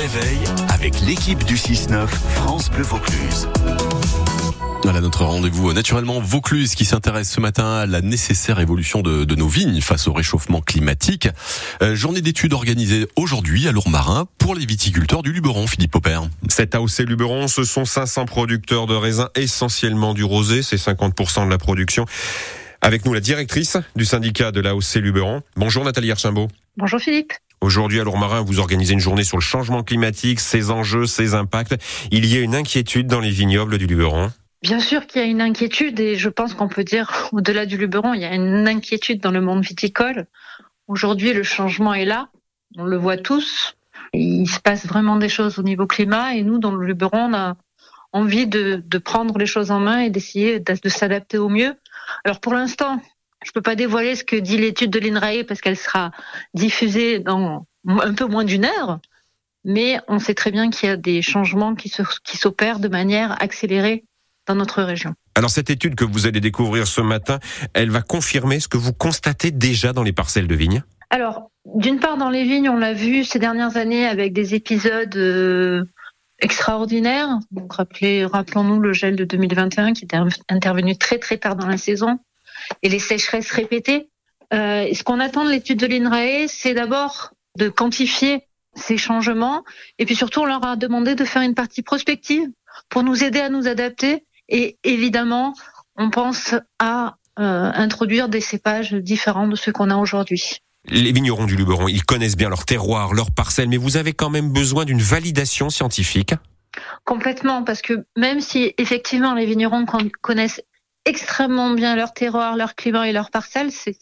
réveil avec l'équipe du 6-9 France Bleu Vaucluse. Voilà notre rendez-vous naturellement Vaucluse qui s'intéresse ce matin à la nécessaire évolution de, de nos vignes face au réchauffement climatique. Euh, journée d'études organisée aujourd'hui à Lourmarin pour les viticulteurs du Luberon, Philippe Popper. Cet AOC Luberon, ce sont 500 producteurs de raisins, essentiellement du rosé, c'est 50% de la production. Avec nous la directrice du syndicat de l'AOC Luberon. Bonjour Nathalie Archimbault. Bonjour Philippe. Aujourd'hui à Lourmarin, vous organisez une journée sur le changement climatique, ses enjeux, ses impacts. Il y a une inquiétude dans les vignobles du Luberon. Bien sûr qu'il y a une inquiétude et je pense qu'on peut dire au-delà du Luberon, il y a une inquiétude dans le monde viticole. Aujourd'hui, le changement est là. On le voit tous. Il se passe vraiment des choses au niveau climat et nous, dans le Luberon, on a envie de, prendre les choses en main et d'essayer de, de s'adapter au mieux. Alors pour l'instant, je peux pas dévoiler ce que dit l'étude de l'INRAE parce qu'elle sera diffusée dans un peu moins d'une heure. Mais on sait très bien qu'il y a des changements qui s'opèrent qui de manière accélérée dans notre région. Alors cette étude que vous allez découvrir ce matin, elle va confirmer ce que vous constatez déjà dans les parcelles de vignes? Alors, d'une part, dans les vignes, on l'a vu ces dernières années avec des épisodes euh, extraordinaires. Donc, rappelons-nous le gel de 2021 qui était intervenu très très tard dans la saison et les sécheresses répétées. Euh, ce qu'on attend de l'étude de l'INRAE, c'est d'abord de quantifier ces changements et puis surtout on leur a demandé de faire une partie prospective pour nous aider à nous adapter et évidemment on pense à euh, introduire des cépages différents de ceux qu'on a aujourd'hui. Les vignerons du Luberon, ils connaissent bien leur terroir, leur parcelle, mais vous avez quand même besoin d'une validation scientifique Complètement, parce que même si effectivement les vignerons connaissent extrêmement bien leur terroir, leur climat et leur parcelle, c'est